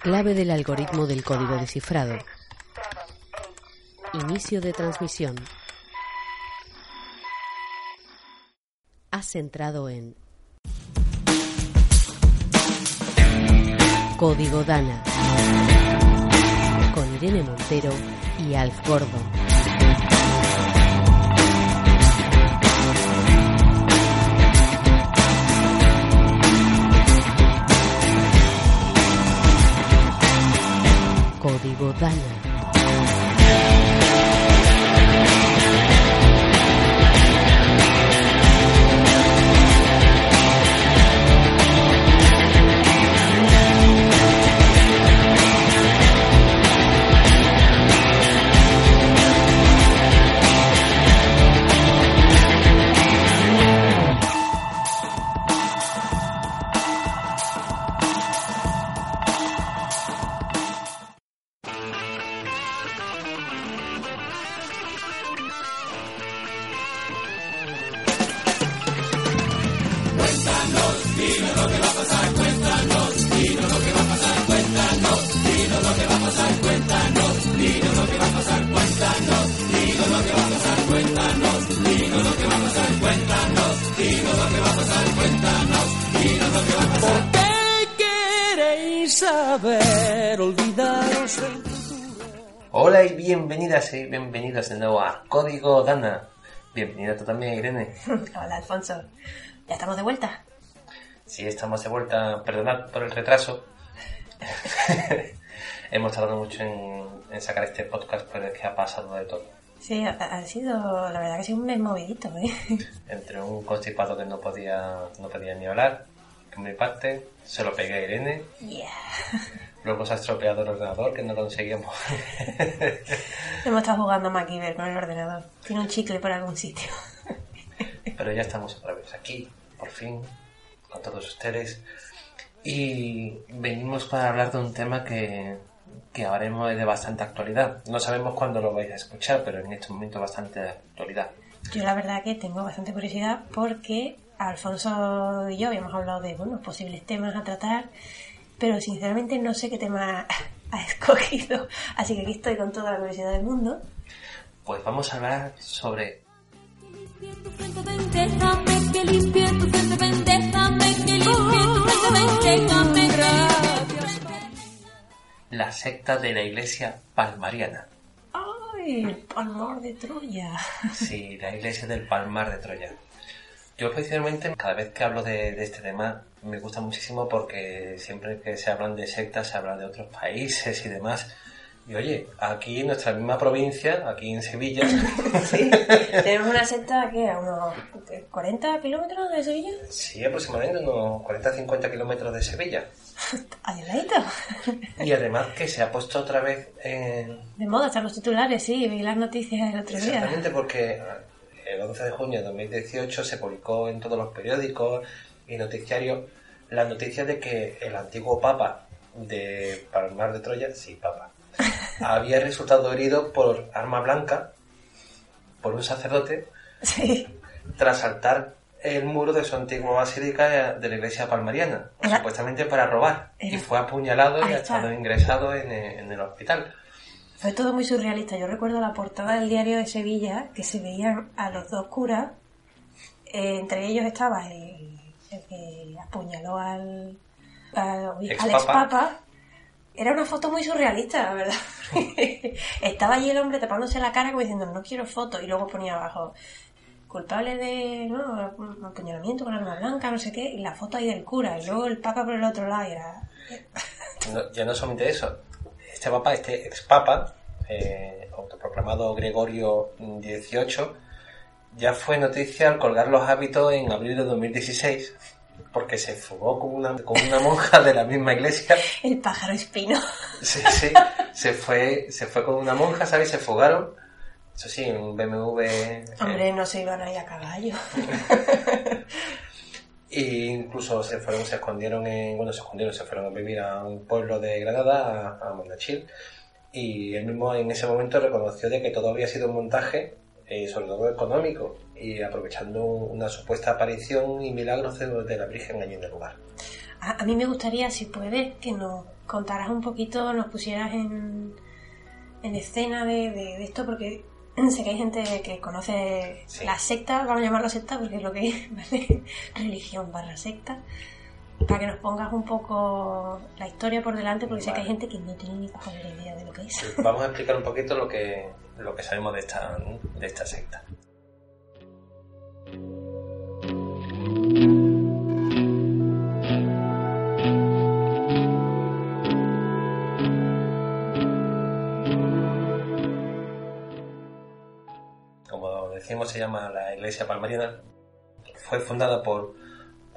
Clave del algoritmo del código descifrado. Inicio de transmisión. Has entrado en Código Dana con Irene Montero y Alf Gordo. Código Dana. Hola y bienvenidas y bienvenidos de nuevo a Código Dana. Bienvenida tú también, Irene. Hola, Alfonso. ¿Ya estamos de vuelta? Sí, estamos de vuelta. Perdonad por el retraso. Hemos tardado mucho en, en sacar este podcast, pero es que ha pasado de todo. Sí, ha, ha sido, la verdad que ha sido un mes movidito, ¿eh? Entre un constipado que no podía, no podía ni hablar, que me parte, se lo pegué a Irene, Yeah. luego se ha estropeado el ordenador que no conseguíamos. Hemos estado jugando a MacGyver con el ordenador. Tiene un chicle por algún sitio. Pero ya estamos otra vez aquí, por fin, con todos ustedes. Y venimos para hablar de un tema que, que ahora es de bastante actualidad. No sabemos cuándo lo vais a escuchar, pero en este momento bastante de actualidad. Yo la verdad que tengo bastante curiosidad porque Alfonso y yo habíamos hablado de bueno, posibles temas a tratar, pero sinceramente no sé qué tema ha escogido. Así que aquí estoy con toda la curiosidad del mundo. Pues vamos a hablar sobre limpie tu frente, ven, déjame que limpie tu frente, la secta de la iglesia palmariana. ¡Ay! El palmar de Troya. Sí, la iglesia del Palmar de Troya. Yo especialmente cada vez que hablo de, de este tema me gusta muchísimo porque siempre que se hablan de sectas se habla de otros países y demás. Y oye, aquí en nuestra misma provincia, aquí en Sevilla, Sí. Tenemos una secta que a unos 40 kilómetros de Sevilla. sí, aproximadamente unos 40-50 kilómetros de Sevilla. Y además que se ha puesto otra vez en, De moda están los titulares, sí, vi las noticias el otro día. Exactamente porque el 11 de junio de 2018 se publicó en todos los periódicos y noticiarios la noticia de que el antiguo papa de Palmar de Troya, sí, papa, había resultado herido por arma blanca por un sacerdote Sí. tras saltar el muro de su antigua basílica de la iglesia palmariana, Era- supuestamente para robar, y fue apuñalado y ha estado ingresado en, eh, en el hospital. Fue todo muy surrealista. Yo recuerdo la portada del diario de Sevilla que se veían a los dos curas. Eh, entre ellos estaba el, el que apuñaló al, al, al Expapa. expapa. Era una foto muy surrealista, la verdad. estaba allí el hombre tapándose la cara como diciendo no quiero foto y luego ponía abajo culpable de ¿no? apuñalamiento con arma blanca, no sé qué, y la foto ahí del cura, y luego el papa por el otro lado y era... Ya no solamente eso, este papa, este ex papa, eh, autoproclamado Gregorio XVIII, ya fue noticia al colgar los hábitos en abril de 2016 porque se fugó con una, con una monja de la misma iglesia. El pájaro espino. Sí, sí, se fue, se fue con una monja, ¿sabes? Se fugaron. Eso sí, un BMW. eh, Hombre, no se iban ahí a caballo. Y incluso se fueron, se escondieron en, bueno, se escondieron, se fueron a vivir a un pueblo de Granada, a, a Mondachil, y él mismo en ese momento reconoció de que todo había sido un montaje, eh, sobre todo económico, y aprovechando una supuesta aparición y milagros de, de la Virgen allí en el lugar. A, a mí me gustaría, si puedes, que nos contaras un poquito, nos pusieras en, en escena de, de- de esto, porque sé que hay gente que conoce Sí. la secta, vamos a llamarlo secta porque es lo que es, ¿vale? Religión barra secta. Para que nos pongas un poco la historia por delante, porque sé que hay gente que no tiene ni idea de lo que es. Vamos a explicar un poquito lo que, lo que sabemos de esta, de esta secta. Como decimos, se llama la Iglesia Palmariana. Fue fundada por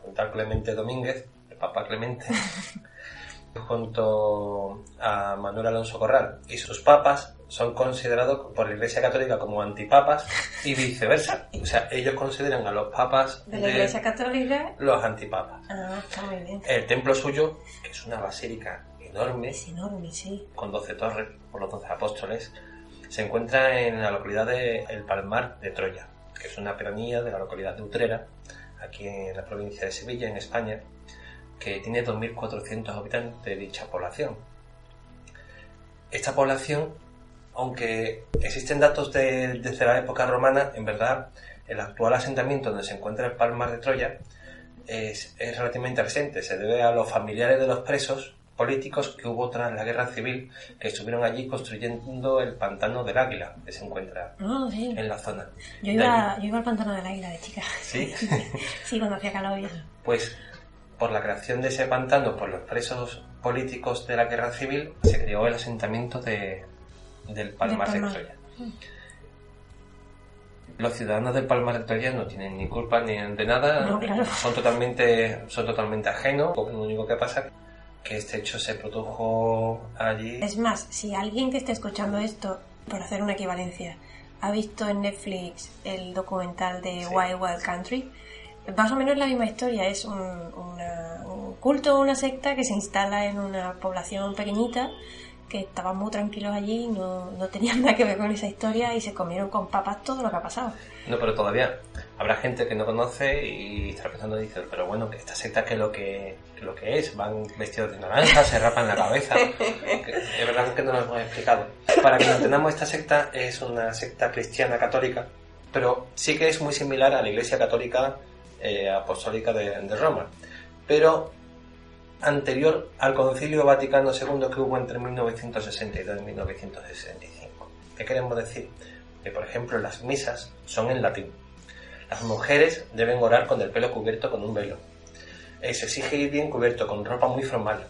un tal Clemente Domínguez, el Papa Clemente, junto a Manuel Alonso Corral y sus papas son considerados por la Iglesia Católica como antipapas y viceversa. O sea, ellos consideran a los papas De la Iglesia Católica, los antipapas. ah, está muy bien. El templo suyo, que es una basílica enorme, Es enorme, sí. con 12 torres por los 12 apóstoles, se encuentra en la localidad de El Palmar de Troya, que es una pedanía de la localidad de Utrera, aquí en la provincia de Sevilla, en España, que tiene 2.400 habitantes de dicha población. Esta población, aunque existen datos de- desde la época romana, en verdad el actual asentamiento donde se encuentra el Palmar de Troya es, es relativamente reciente. Se debe a los familiares de los presos políticos que hubo tras la guerra civil que estuvieron allí construyendo el pantano del Águila que se encuentra sí. en la zona. Yo iba, yo iba al pantano de la isla de chica. Sí. sí, cuando hacía calor y eso. Pues por la creación de ese pantano por los presos políticos de la guerra civil se creó el asentamiento de, del Palmar de Palmar. Troya. Los ciudadanos del Palmar de Troya no tienen ni culpa ni de nada, No, claro. son totalmente son totalmente ajenos. Lo único que pasa es que este hecho se produjo allí. Es más, si alguien que esté escuchando esto, por hacer una equivalencia, ha visto en Netflix el documental de Sí. Wild Wild Country, más o menos la misma historia. Es un, una- un culto una secta que se instala en una población pequeñita que estaban muy tranquilos allí, no, no tenían nada que ver con esa historia y se comieron con papas todo lo que ha pasado. No, pero todavía habrá gente que no conoce y está pensando y dice, pero bueno, esta secta que lo que, que lo que es, van vestidos de naranja, se rapan la cabeza. Es verdad que no lo hemos explicado. Para que lo entendamos, esta secta es una secta cristiana católica, pero sí que es muy similar a la Iglesia Católica eh, Apostólica de, de Roma. Pero anterior al Concilio Vaticano II que hubo entre 1962 y 1965. ¿Qué queremos decir? Que, por ejemplo, las misas son en latín. Las mujeres deben orar con el pelo cubierto con un velo. Eh, se exige ir bien cubierto, con ropa muy formal.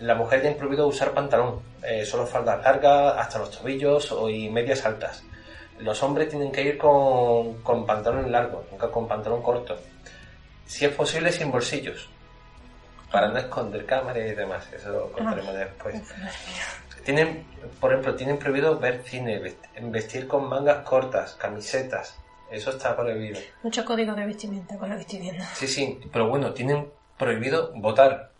La mujer tiene prohibido usar pantalón, eh, solo faldas largas hasta los tobillos y medias altas. Los hombres tienen que ir con, con pantalón largo, nunca con pantalón corto. Si es posible, sin bolsillos, para no esconder cámaras y demás. Eso lo contaremos después. Tienen, por ejemplo, tienen prohibido ver cine, vest- vestir con mangas cortas, camisetas. Eso está prohibido. Mucho código de vestimenta con lo que estoy viendo. Sí, sí, pero bueno, tienen prohibido votar.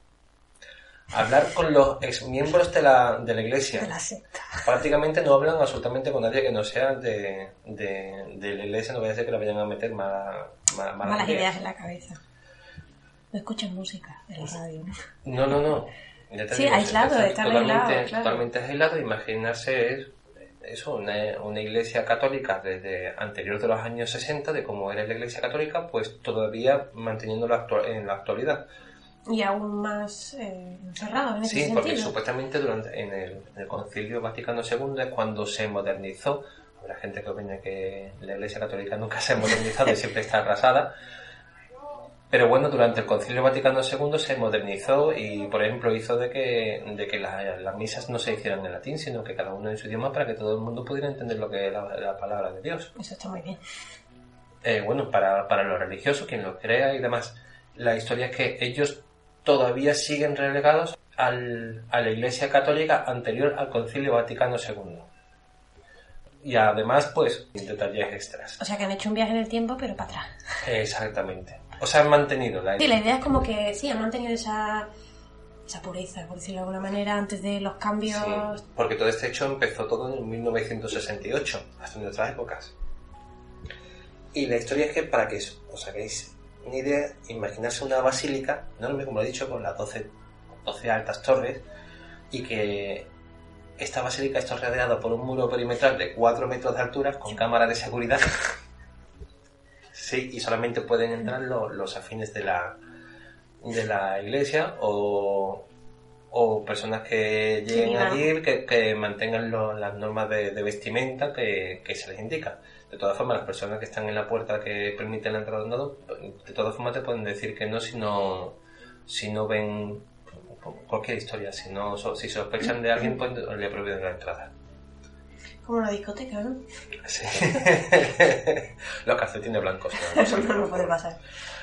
Hablar con los exmiembros de la, de la iglesia. De la secta. Prácticamente no hablan absolutamente con nadie que no sea de, de, de la iglesia. No vaya a ser que le vayan a meter mala- ma- malas, ideas. en la cabeza. No escuchan música en la radio, ¿no? No, no, no. Ya te Sí, digo, aislado, estar totalmente, aislado, claro. totalmente aislado. Imaginarse es eso, una, una iglesia católica desde anterior de los años 60, de cómo era la iglesia católica, pues todavía manteniéndolo actua- en la actualidad. Y aún más eh, encerrado en ese Sí, porque sentido. supuestamente durante en el, en el Concilio Vaticano II es cuando se modernizó. Habrá gente que opina que la Iglesia Católica nunca se ha modernizado y siempre está arrasada. Pero bueno, durante el Concilio Vaticano II se modernizó y, por ejemplo, hizo de que, de que la- las misas no se hicieran en latín, sino que cada uno en su idioma para que todo el mundo pudiera entender lo que es la, la palabra de Dios. Eso está muy bien. Eh, bueno, para, para los religiosos, quien lo crea y demás. la historia es que ellos todavía siguen relegados al- a la Iglesia Católica anterior al Concilio Vaticano II. Y además, pues, detalles extras. O sea que han hecho un viaje en el tiempo, pero para atrás. Exactamente. O sea, han mantenido la Sí, la idea es como que sí, han mantenido esa, esa pureza, por decirlo de alguna manera, antes de los cambios. Sí, porque todo este hecho empezó todo en 1968, hasta nuestras épocas. Y la historia es que, para que os hagáis una idea, imaginarse una basílica enorme, como lo he dicho, con las 12, 12 altas torres, y que esta basílica está rodeada por un muro perimetral de 4 metros de altura, con cámaras de seguridad. sí, y solamente pueden entrar los, los afines de la, de la iglesia o, o personas que lleguen allí que, que mantengan lo- las normas de, de vestimenta que, que se les indica. De todas formas, las personas que están en la puerta que permiten la entrada lado, de todas formas te pueden decir que no si no, si no ven cualquier historia. Si no si sospechan de alguien, pues le prohíben la entrada. Como una discoteca, ¿no? Sí. Los calcetines blancos. Eso no nos puede pasar.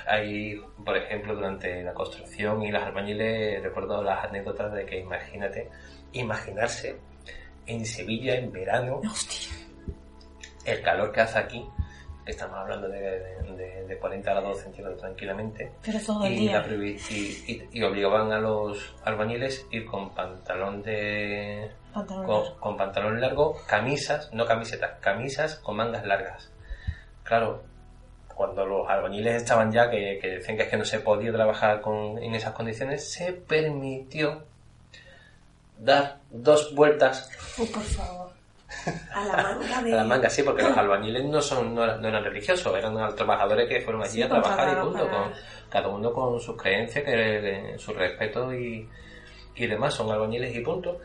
Hay, por ejemplo, durante la construcción y las albañiles, recuerdo las anécdotas de que imagínate, imaginarse en Sevilla en verano, Hostia. el calor que hace aquí, que estamos hablando de, de- de 40 grados centígrados tranquilamente, Pero todo el y, día. prohibi- y- y- y obligaban a los albañiles ir con pantalón de Pantalón con, con pantalón largo, camisas, no camisetas, camisas con mangas largas. Claro, cuando los albañiles estaban ya que, que decían que es que no se podía trabajar con, en esas condiciones, se permitió dar dos vueltas Uy, por favor. A la manga de. a la manga, sí, porque los albañiles no son no eran, no eran religiosos, eran trabajadores que fueron allí Sí, a trabajar y punto, para- con, cada uno con sus creencias, que, que- su respeto y, y demás, son albañiles y punto,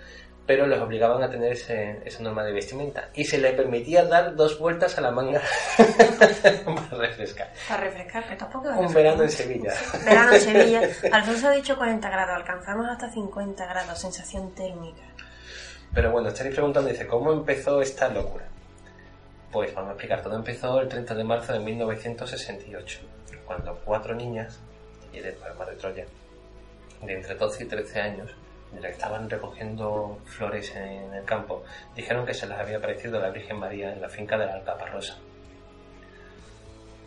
pero les obligaban a tener ese- esa norma de vestimenta y se les permitía dar dos vueltas a la manga para refrescar. Para refrescar, que tampoco es Un verano en Sevilla. Verano en Sevilla. Alfonso ha dicho 40 grados, alcanzamos hasta 50 grados, sensación térmica. Pero bueno, estaréis preguntando, dice, ¿cómo empezó esta locura? Pues vamos a explicar, todo empezó el 30 de marzo de 1968, cuando cuatro niñas, y del Palmar de Troya, de entre 12 y 13 años, de las que estaban recogiendo flores en el campo, dijeron que se les había aparecido la Virgen María en la finca de la Alcaparrosa.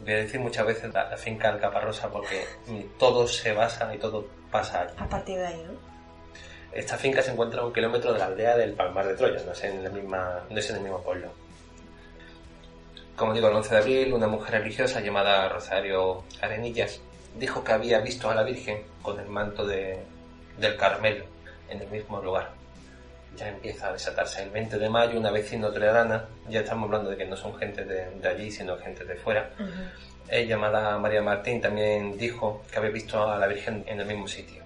Voy a decir muchas veces la, la finca Alcaparrosa porque todo se basa y todo pasa allí. A partir de ahí, ¿no? Esta finca se encuentra a un kilómetro de la aldea del Palmar de Troya, no es en, la misma, no es en el mismo pueblo. Como digo, el 11 de abril, una mujer religiosa llamada Rosario Arenillas dijo que había visto a la Virgen con el manto de, del Carmelo en el mismo lugar. Ya empieza a desatarse. El 20 de mayo, una vecina toledana, ya estamos hablando de que no son gente de, de allí, sino gente de fuera, ella llamada María Martín también dijo que había visto a la Virgen en el mismo sitio.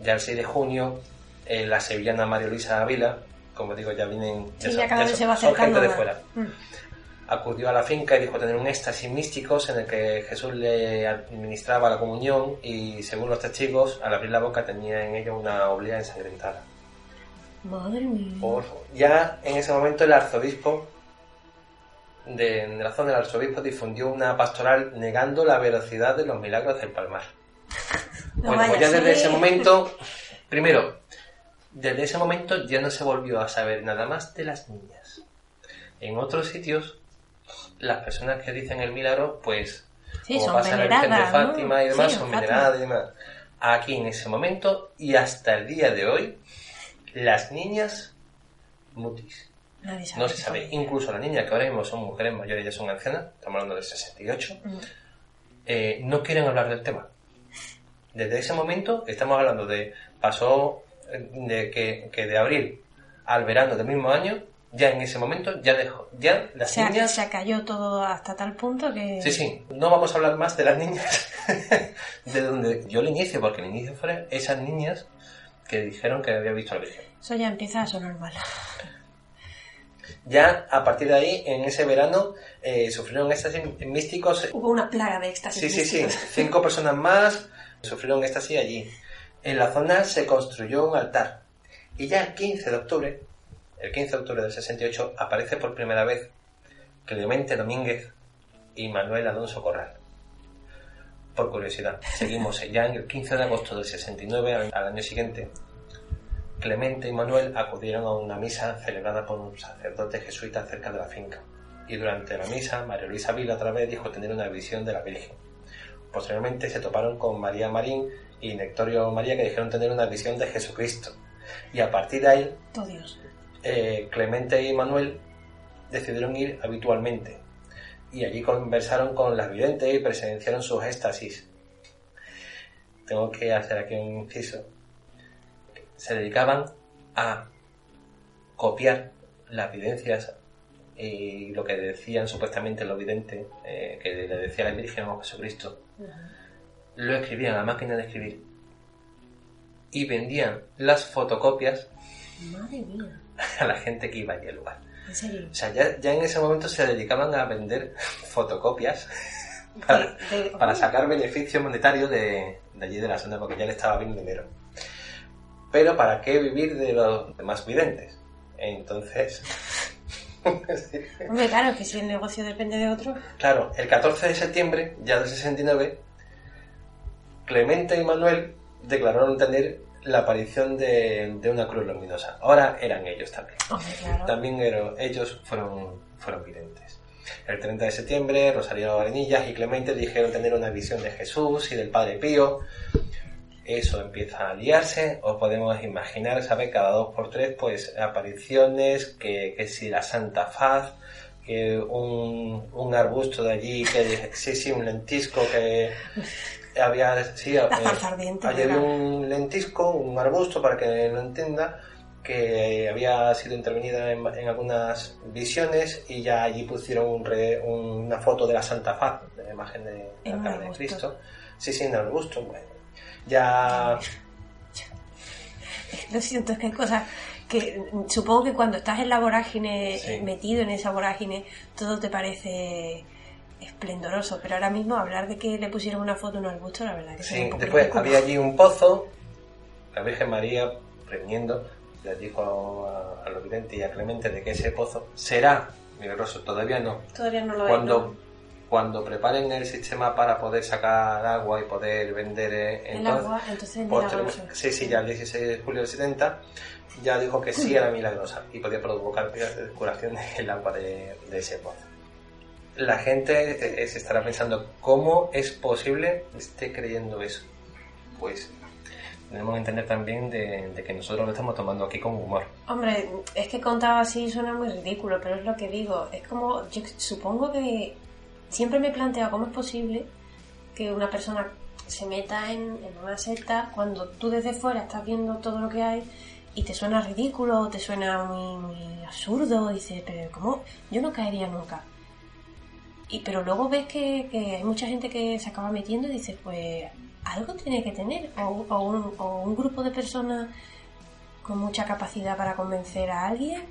Ya el 6 de junio, eh, la sevillana María Luisa Ávila, como digo, ya vienen, Sí, son- ya cada vez son- se va son gente de fuera. Mm. Acudió a la finca y dijo tener un éxtasis místicos en el que Jesús le administraba la comunión y según los testigos, al abrir la boca tenía en ella una oblea ensangrentada. Madre mía. Por- ya en ese momento el arzobispo de, de la zona del arzobispo difundió una pastoral negando la veracidad de los milagros del Palmar. No bueno, pues ya desde ese momento, primero, desde ese momento ya no se volvió a saber nada más de las niñas. En otros sitios, las personas que dicen el milagro, pues, Sí, como son pasa en la Virgen de. Fátima y demás, Sí, son veneradas y demás. Aquí en ese momento y hasta el día de hoy, las niñas mutis. Nadie sabe. No se sabe. Incluso las niñas que ahora mismo son mujeres mayores, ya son ancianas, estamos hablando de 68, Mm. eh, no quieren hablar del tema. Desde ese momento estamos hablando de pasó eh, de que, que de abril al verano del mismo año, ya en ese momento ya dejó, ya las Se, niñas se cayó todo hasta tal punto que... Sí, sí, no vamos a hablar más de las niñas de donde yo el inicio, porque el inicio fueron esas niñas que dijeron que había visto a la Virgen. Eso ya empieza a sonar mal. Ya a partir de ahí, en ese verano, eh, sufrieron éxtasis místicos. Hubo una plaga de éxtasis. Sí, sí, sí, cinco personas más sufrieron éxtasis allí. En la zona se construyó un altar. Y ya el 15 de octubre, el 15 de octubre del 68, aparece por primera vez Clemente Domínguez y Manuel Alonso Corral. por curiosidad. Seguimos. Ya en el 15 de agosto del 69, al, año siguiente, Clemente y Manuel acudieron a una misa celebrada por un sacerdote jesuita cerca de la finca. Y durante la misa, María Luisa Vila otra vez dijo tener una visión de la Virgen. Posteriormente se toparon con María Marín y Nectorio María que dijeron tener una visión de Jesucristo. Y a partir de ahí, Oh, Dios. Eh, Clemente y Manuel decidieron ir habitualmente y allí conversaron con las videntes y presenciaron sus éxtasis. Tengo que hacer aquí un inciso. Se dedicaban a copiar las evidencias y lo que decían supuestamente los videntes, eh, que le decía la Virgen o Jesucristo, lo escribían a máquina de escribir y vendían las fotocopias Madre mía. a la gente que iba allí al lugar. En serio. O sea, ya, ya en ese momento se dedicaban a vender fotocopias para, De- de- para sacar beneficio monetario de, de allí de la zona, porque ya le estaba bien dinero. Pero ¿para qué vivir de los demás videntes? Entonces, Hombre, claro, que si el negocio depende de otro. claro, el 14 de septiembre, ya del 69, Clemente y Manuel declararon tener la aparición de, de una cruz luminosa. Ahora eran ellos también. Claro. También ero- ellos fueron, fueron videntes. El 30 de septiembre, Rosario Arenillas y Clemente dijeron tener una visión de Jesús y del Padre Pío. Eso empieza a liarse, os podemos imaginar, ¿sabe? Cada dos por tres, pues apariciones, que, que si la Santa Faz, que un, un arbusto de allí, que sí, sí, un lentisco que había, sí, La eh, un lentisco, un arbusto, para que lo entienda, que había sido intervenida en, en algunas visiones y ya allí pusieron un re- una foto de la Santa Faz, de la imagen de, En la un cara de. Cristo. Sí, sí, en el arbusto. Bueno, ya Lo siento, es que hay cosas que supongo que cuando estás en la vorágine, Sí. metido en esa vorágine, todo te parece esplendoroso. Pero ahora mismo hablar de que le pusieron una foto en un arbusto, la verdad que Sí, un poco después había allí un pozo, la Virgen María previniendo, les dijo a, a los videntes y a Clemente de que ese pozo será milagroso, todavía no. Todavía no lo Cuando, ¿no? cuando preparen el sistema para poder sacar agua y poder vender eh, El entonces, agua, entonces es posterior- milagroso. sí, sí, ya el 16 de julio del 70 ya dijo que sí era milagrosa y podía provocar curación el agua de, de ese pozo. La gente eh, se estará pensando, ¿cómo es posible que esté creyendo eso? Pues tenemos que entender también de, que nosotros lo estamos tomando aquí con humor. Hombre, es que contado así suena muy ridículo, pero es lo que digo. Es como, yo supongo que siempre me he planteado cómo es posible que una persona se meta en, una secta cuando tú desde fuera estás viendo todo lo que hay y te suena ridículo, te suena muy, muy absurdo, dices, pero ¿cómo? Yo no caería nunca. Y, pero luego ves que, hay mucha gente que se acaba metiendo y dices, pues algo tiene que tener, o, o un, o un grupo de personas con mucha capacidad para convencer a alguien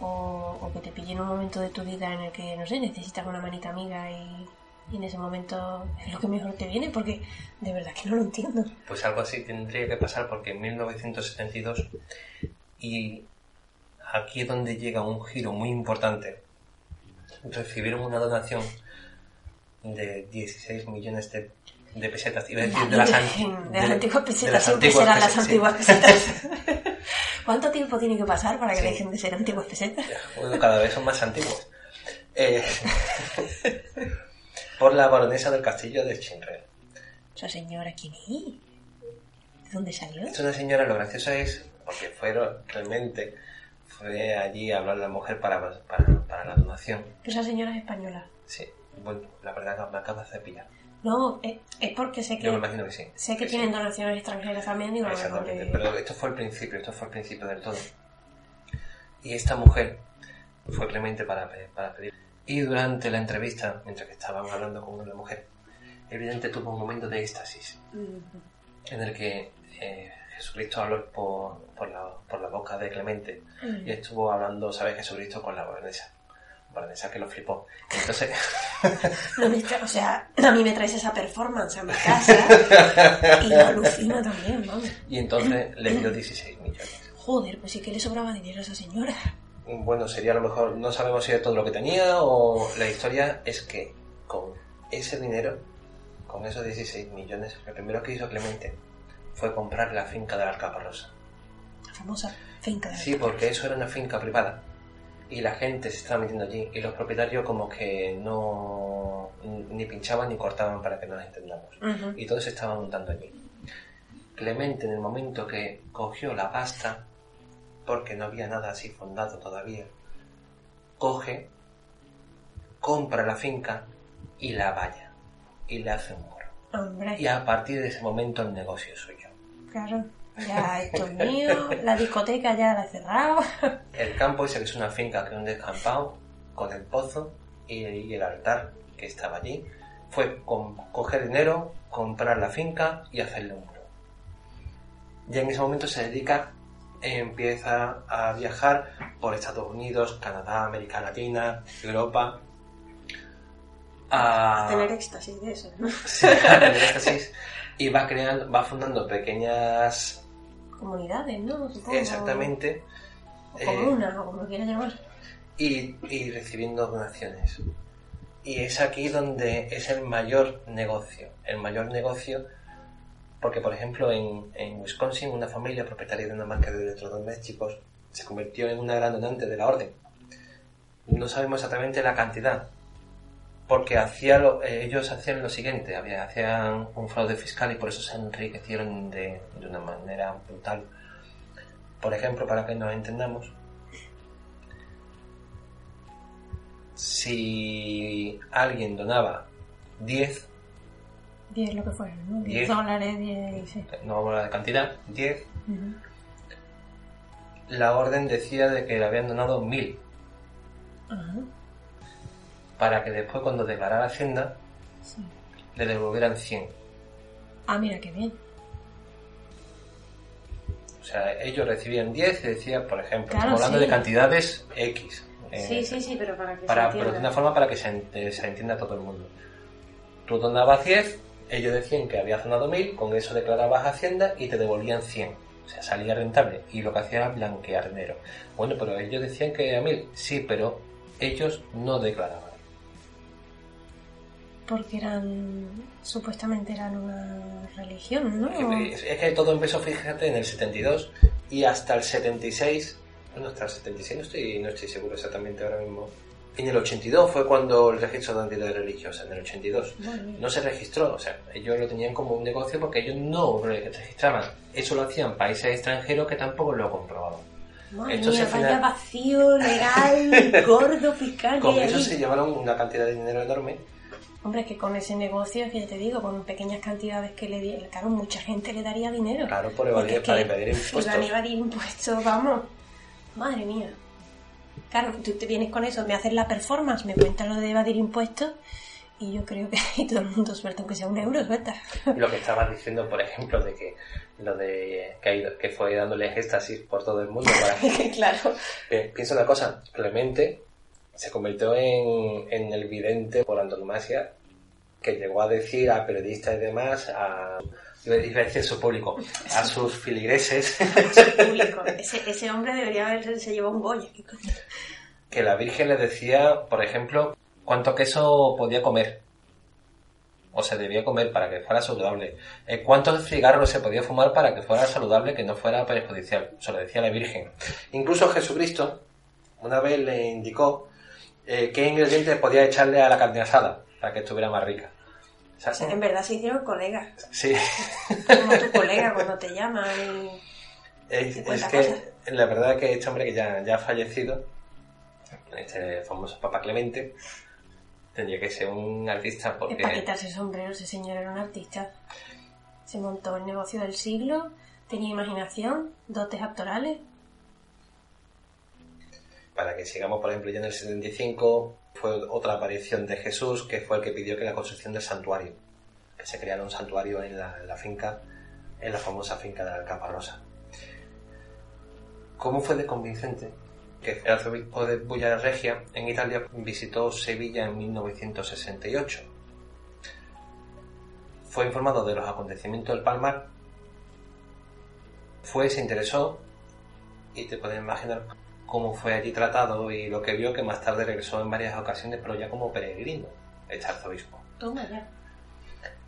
o, o que te pille en un momento de tu vida en el que, no sé, necesitas una manita amiga y en ese momento es lo que mejor te viene porque de verdad que no lo entiendo. Pues algo así tendría que pasar porque en 1972 y aquí es donde llega un giro muy importante. Recibieron una donación de 16 millones de, de pesetas. Iba a decir La de las, Virgen, anti- de las antiguas pesetas las antiguas serán las pesetas, sí. antiguas. ¿Cuánto tiempo tiene que pasar para que Sí. dejen de ser antiguas pesetas? Bueno, cada vez son más antiguos. Eh, por la baronesa del castillo de Chinrel. Esa señora, ¿quién es? ¿De dónde salió? Es una señora, lo gracioso es, porque fueron realmente, fue allí a hablar la mujer para, para, para la donación. Esa señora es española. Sí, bueno, la verdad que me acabas de pillar. No, es, es porque sé que, Yo me imagino que sí. sé que tienen sí. donaciones extranjeras también. Digo, Exactamente, que- pero esto fue el principio, esto fue el principio del todo. Y esta mujer fue Clemente para, para pedir. Y durante la entrevista, mientras que estaban hablando con una mujer, evidente tuvo un momento de éxtasis Mm, en el que eh, Jesucristo habló por, por, la, por la boca de Clemente mm. y estuvo hablando, ¿sabes? Jesucristo con la baronesa. Baronesa que lo flipó. Entonces, No me o sea, a mí me traes esa performance a mi casa y lo alucino también, vamos. y entonces le dio 16 millones. Joder, pues sí que le sobraba dinero a esa señora. Bueno, sería a lo mejor, no sabemos si es todo lo que tenía o la historia es que con ese dinero con esos 16 millones, lo primero que hizo Clemente fue comprar la finca de la Alcaparrosa. La famosa finca de Sí, porque eso era una finca privada y la gente se estaba metiendo allí y los propietarios como que no ni pinchaban ni cortaban para que nos entendamos. Y todos se estaban montando allí. Clemente en el momento que cogió la pasta, porque no había nada así fondado todavía, coge, compra la finca y la valla y le hace un muro. Hombre, Y a partir de ese momento el negocio es suyo. Claro. Ya esto es mío, la discoteca ya la he cerrado. El campo ese que es una finca que es un descampado con el pozo y, y el altar que estaba allí fue con, coger dinero, comprar la finca y hacerle un muro. Y en ese momento se dedica, empieza a viajar por Estados Unidos, Canadá, América Latina, Europa, a, Tener éxtasis de eso, ¿no? Sí, a tener éxtasis, y va creando, va fundando pequeñas, Comunidades, ¿no? Supongo. exactamente, O eh, comunas, o como lo quieras llamar. y, y recibiendo donaciones. Y es aquí donde es el mayor negocio. El mayor negocio, porque por ejemplo en, en Wisconsin una familia propietaria de una marca de electrodomésticos se convirtió en una gran donante de la orden. No sabemos exactamente la cantidad, porque hacía lo- eh, ellos hacían lo siguiente, había, hacían un fraude fiscal y por eso se enriquecieron de, de una manera brutal. Por ejemplo, para que nos entendamos, si alguien donaba 10, 10 lo que fuera, ¿no? 10 Diez. dólares, 10, sí. no vamos a hablar de cantidad, 10, Ujú. la orden decía de que le habían donado 1000, Ajá, para que después cuando declarara Hacienda sí. le devolvieran 100. Ah, mira qué bien. O sea, ellos recibían 10 y decía, por ejemplo, Claro, estamos hablando sí. de cantidades X. eh, Sí, sí, sí, pero para que para, se pero de entienda. una forma para que se, se entienda todo el mundo. Tú donabas 10, ellos decían que habías donado 1000, con eso declarabas Hacienda y te devolvían 100. O sea, salía rentable. Y lo que hacía era blanquear dinero. Bueno, pero ellos decían que era 1000. Sí, pero ellos no declaraban. Porque eran, supuestamente eran una religión, ¿no? Es que todo empezó, fíjate, en el 72 y hasta el 76, bueno, hasta el 76 no estoy, no estoy seguro exactamente ahora mismo. En el 82 fue cuando el registro de entidades religiosas, en el 82. Muy bien. No se registró, o sea, ellos lo tenían como un negocio porque ellos no registraban. Eso lo hacían países extranjeros que tampoco lo comprobaban. Madre Esto mía, se vaya final- vacío legal, gordo, que Con eso ahí. se llevaron una cantidad de dinero enorme. Hombre, es que con ese negocio, que ya te digo, con pequeñas cantidades que le di, claro, mucha gente le daría dinero. Claro, por evadir, para evadir impuestos. Iban a evadir impuestos, vamos. Madre mía. Claro, tú te vienes con eso, me haces la performance, me cuentas lo de evadir impuestos y yo creo que todo el mundo suelta, aunque sea un euro, suelta. Lo que estabas diciendo, por ejemplo, de que lo de que, que fue dándole éxtasis por todo el mundo para claro. Bien, piensa una cosa, Clemente se convirtió en, en el vidente por antonomasia que llegó a decir a periodistas y demás, a, iba a decir su público, a sus filigreses, Público. Ese, ese hombre debería haberse llevado un Goya. que la Virgen le decía, por ejemplo, cuánto queso podía comer o se debía comer para que fuera saludable, eh, cuántos cigarros se podía fumar para que fuera saludable, que no fuera perjudicial, se lo decía la Virgen. Incluso Jesucristo una vez le indicó eh, qué ingredientes podía echarle a la carne asada para que estuviera más rica. O sea, O sea, en verdad se hicieron colegas. sí, Como tu colega cuando te llaman y... es, es que cosas. la verdad es que este hombre que ya, ya ha fallecido, este famoso Papa Clemente, tendría que ser un artista porque... para quitarse el sombrero, ese señor era un artista. Se montó el negocio del siglo, tenía imaginación, dotes actorales. Para que sigamos, por ejemplo, ya en el 75 fue otra aparición de Jesús que fue el que pidió que la construcción del santuario, que se creara un santuario en la, finca, en la famosa finca de la Alcaparrosa. ¿Cómo fue de convincente? Que el arzobispo de Regia en Italia visitó Sevilla en 1968. Fue informado de los acontecimientos del Palmar, fue, se interesó y te puedes imaginar cómo fue allí tratado y lo que vio que más tarde regresó en varias ocasiones, pero ya como peregrino, este arzobispo. Toma ya.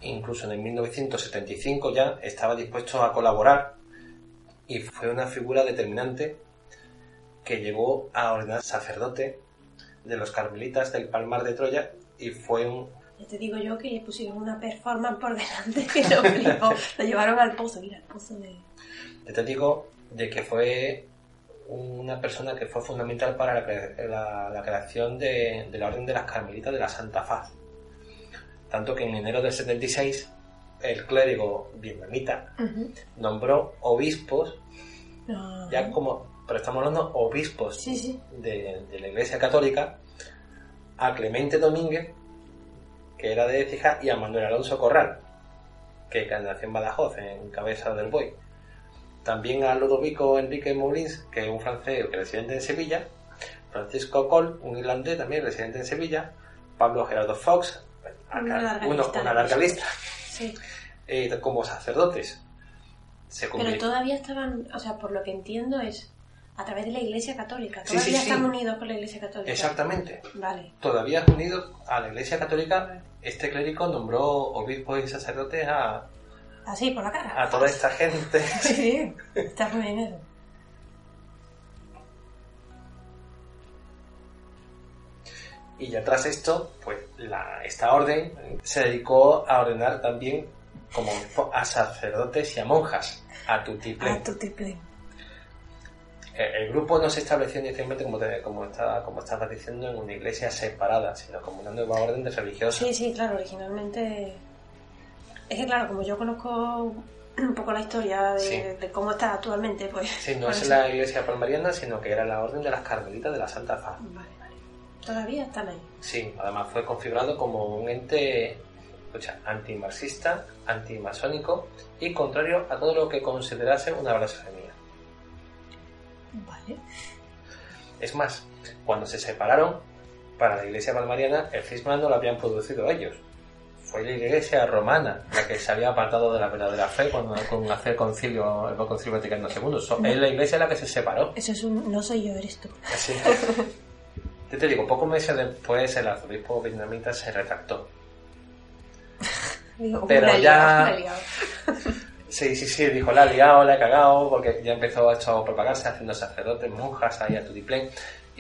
Incluso en el 1975 ya estaba dispuesto a colaborar y fue una figura determinante que llegó a ordenar sacerdote de los carmelitas del Palmar de Troya y fue un... Ya te digo yo que pusieron una performance por delante que lo. Lo llevaron al pozo, mira, al pozo de... Ya te digo de que fue una persona que fue fundamental para la, cre- la- la creación de, de la Orden de las Carmelitas de la Santa Faz. Tanto que en enero del 76 el clérigo vietnamita nombró obispos, ya como, pero estamos hablando obispos Sí, sí. de, de la Iglesia Católica, a Clemente Domínguez, que era de Écija, y a Manuel Alonso Corral, que nació en Badajoz, en Cabeza del Buey. También a Ludovico Enrique Moulins, que es un francés residente en Sevilla, Francisco Coll, un irlandés también residente en Sevilla, Pablo Gerardo Fox, Una larga uno- lista una larga lista, Sí. eh, como sacerdotes. Se Pero todavía estaban, o sea, por lo que entiendo es a través de la Iglesia Católica. Todavía sí, sí. están unidos con la Iglesia Católica. Exactamente. Vale. todavía unido a la Iglesia Católica, este clérigo nombró obispos y sacerdotes a, Así, por la cara. a toda esta gente. Sí, está muy bien eso. Y ya tras esto, pues la, esta orden se dedicó a ordenar también como a sacerdotes y a monjas, a tutiplén. Ah, tu triple. El, el grupo no se estableció inicialmente, como, te- como, estaba, como estabas diciendo, en una iglesia separada, sino como una nueva orden de religiosa. Sí, sí, claro, originalmente. Es que, claro, como yo conozco un poco la historia de, Sí. de cómo está actualmente, pues. Sí, no es eso- la iglesia palmariana, sino que era la orden de las carmelitas de la Santa Faz. Vale, vale. Todavía están ahí. Sí, además fue configurado como un ente escucha, antimarxista, antimasónico y contrario a todo lo que considerase una blasfemia. Vale. Es más, cuando se separaron, para la iglesia palmariana, el cisma no lo habían producido ellos. Fue la iglesia romana la que se había apartado de la verdadera fe cuando, con hacer concilio, el concilio Vaticano II. So- Es la iglesia la que se separó. Eso es un. No soy yo, eres tú. Así. Yo te digo, pocos meses después el arzobispo vietnamita se retractó. Digo, Pero he ya- liado, he. Sí, sí, sí, dijo, la ha liado, la ha cagado, porque ya empezó esto a propagarse haciendo sacerdotes, monjas ahí a tutiplén,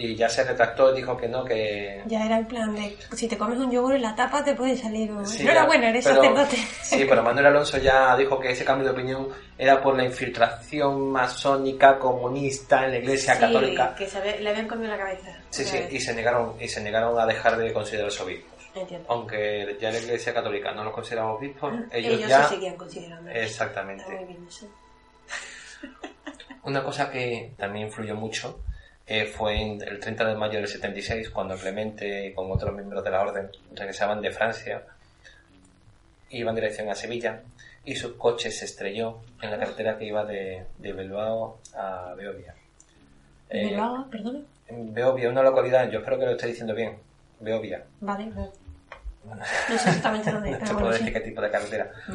y ya se retractó y dijo que no, que... Ya era el plan de si te comes un yogur en la tapa te puede salir un... Sí, Enhorabuena, eres pero- sacerdote. Sí, pero Manuel Alonso ya dijo que ese cambio de opinión era por la infiltración masónica comunista en la iglesia Sí, católica. que se le habían comido la cabeza. Sí, sí, vez. y se negaron, y se negaron a dejar de considerarse obispos. Entiendo. Aunque ya la iglesia católica no los consideraba obispos, Ah, ellos, ya... se seguían considerando. Exactamente. Está muy bien eso. Una cosa que también influyó mucho eh, fue en el 30 de mayo del 76, cuando Clemente y con otros miembros de la orden regresaban de Francia, iban en dirección a Sevilla y su coche se estrelló en la carretera que iba de, de Bilbao a Beovia. Eh, Bilbao, en Beovia, una localidad, yo espero que lo esté diciendo bien, Beovia. Vale, no. Sé exactamente dónde, No te puedo decir qué tipo de carretera. Mm.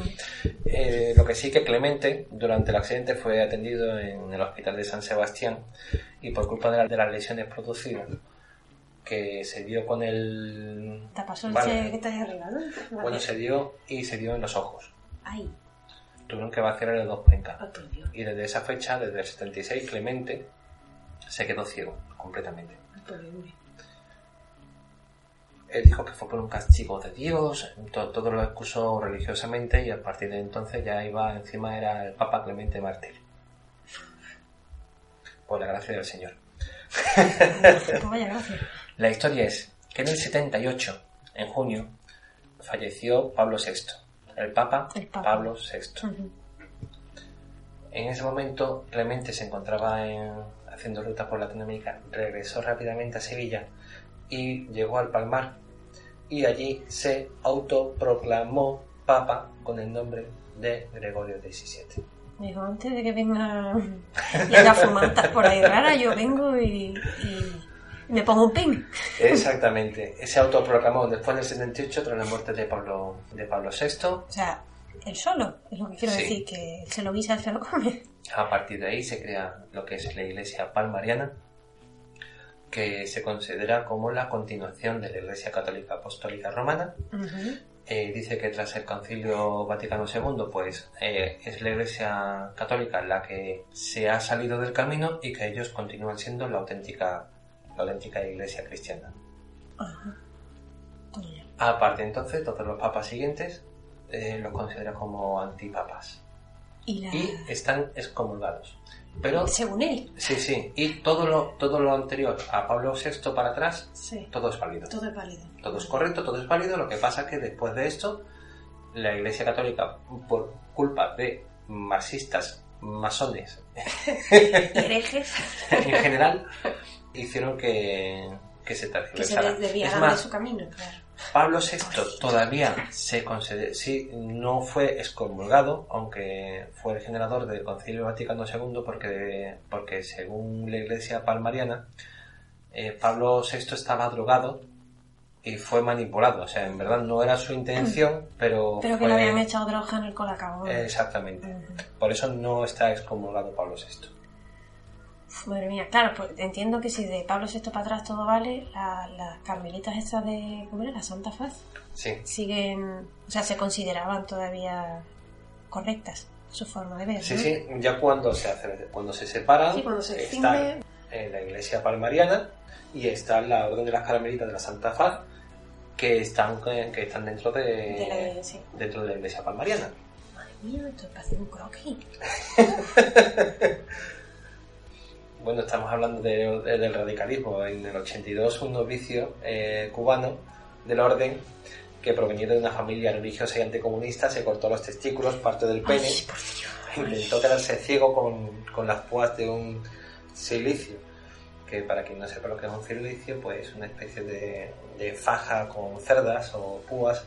Eh, lo que sí que Clemente, durante el accidente, fue atendido en el hospital de San Sebastián y por culpa de, la- de las lesiones producidas, que se dio con el... Te pasó el Vale. que arriba, ¿no? Vale. Bueno, se dio y se dio en los ojos. Ay, Tuvieron que vaciarle dos pencas. oh, Y desde esa fecha, desde el 76, Clemente se quedó ciego completamente. oh. Él dijo que fue por un castigo de Dios, to- todo, lo excusó religiosamente y a partir de entonces ya iba, encima era el Papa Clemente Mártir. Por la gracia del Señor. Pues. La historia es que en el 78, en junio, falleció Pablo VI, el Papa, El Papa. Pablo VI. En ese momento Clemente se encontraba en- haciendo ruta por Latinoamérica, regresó rápidamente a Sevilla y llegó al Palmar y allí se autoproclamó Papa con el nombre de Gregorio XVII. Digo, antes de que venga y haga fumantas por ahí rara, yo vengo y, y me pongo un pin. Exactamente, se autoproclamó después del 78 tras la muerte de Pablo, de Pablo VI. O sea, él solo, es lo que quiero Sí. decir, que se lo guisa, se lo come. A partir de ahí se crea lo que es la Iglesia Palmariana, que se considera como la continuación de la Iglesia Católica Apostólica Romana Ujú. eh, dice que tras el Concilio Vaticano II, pues eh, es la Iglesia Católica la que se ha salido del camino y que ellos continúan siendo la auténtica, la auténtica Iglesia cristiana. Ajá. Toma ya. Aparte entonces, todos los papas siguientes eh, los consideran como antipapas Y la... y están excomulgados. Pero Según él. sí, sí, y todo lo, todo lo anterior a Pablo VI para atrás, Sí. todo es válido. Todo es válido. Todo es correcto, todo es válido. Lo que pasa es que después de esto, la Iglesia Católica, por culpa de marxistas, masones, herejes en general, hicieron que, que se que se tergiversara. de- desviaran su camino, claro. Pablo VI todavía se considera, sí, no fue excomulgado, aunque fue el generador del Concilio Vaticano II, porque, porque según la Iglesia palmariana, eh, Pablo VI estaba drogado y fue manipulado. O sea, en verdad no era su intención, pero. Pero que fue- le habían echado droga en el colacao. Eh, Exactamente. Por eso no está excomulgado Pablo VI. Madre mía, claro, pues entiendo que si de Pablo VI para atrás todo vale, la- las carmelitas estas de, ¿cómo era? La Santa Faz, Sí. siguen, o sea, se consideraban todavía correctas su forma de ver, Sí, ¿no? sí, ya cuando se hace, cuando se separan, Sí, cuando se está extingue. en la iglesia palmariana y está la Orden de las Carmelitas de la Santa Faz, que están, que están dentro de, De la- sí. dentro de la iglesia palmariana. Madre mía, esto parece un croquis. Bueno, estamos hablando de- de- del radicalismo. En el 82, un novicio eh, cubano del orden que provenía de una familia religiosa y anticomunista se cortó los testículos, parte del pene, Ay, Dios. intentó quedarse ciego con, con las púas de un silicio. Que para quien no sepa lo que es un silicio, pues es una especie de, de faja con cerdas o púas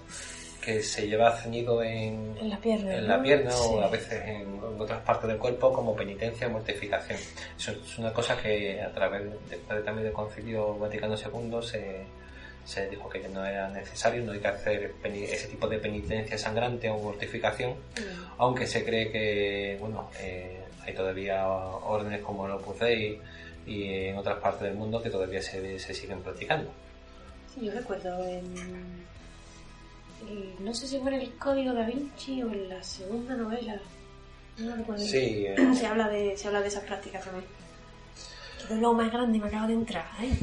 que se lleva ceñido en, En la pierna. en la pierna o a veces en, en otras partes del cuerpo como penitencia o mortificación. Eso es una cosa que a través después de- también del Concilio Vaticano II se, se dijo que ya no era necesario, no hay que hacer ese tipo de penitencia sangrante o mortificación, Mm. aunque se cree que bueno eh, hay todavía órdenes como el Opus Dei y en otras partes del mundo que todavía se, se siguen practicando. Sí, yo recuerdo en... el- no sé si fue en el Código da Vinci o en la segunda novela. No recuerdo. Sí, eh, Se habla de, se habla de esas prácticas también. Qué dolor más grande me acaba de entrar. Ay.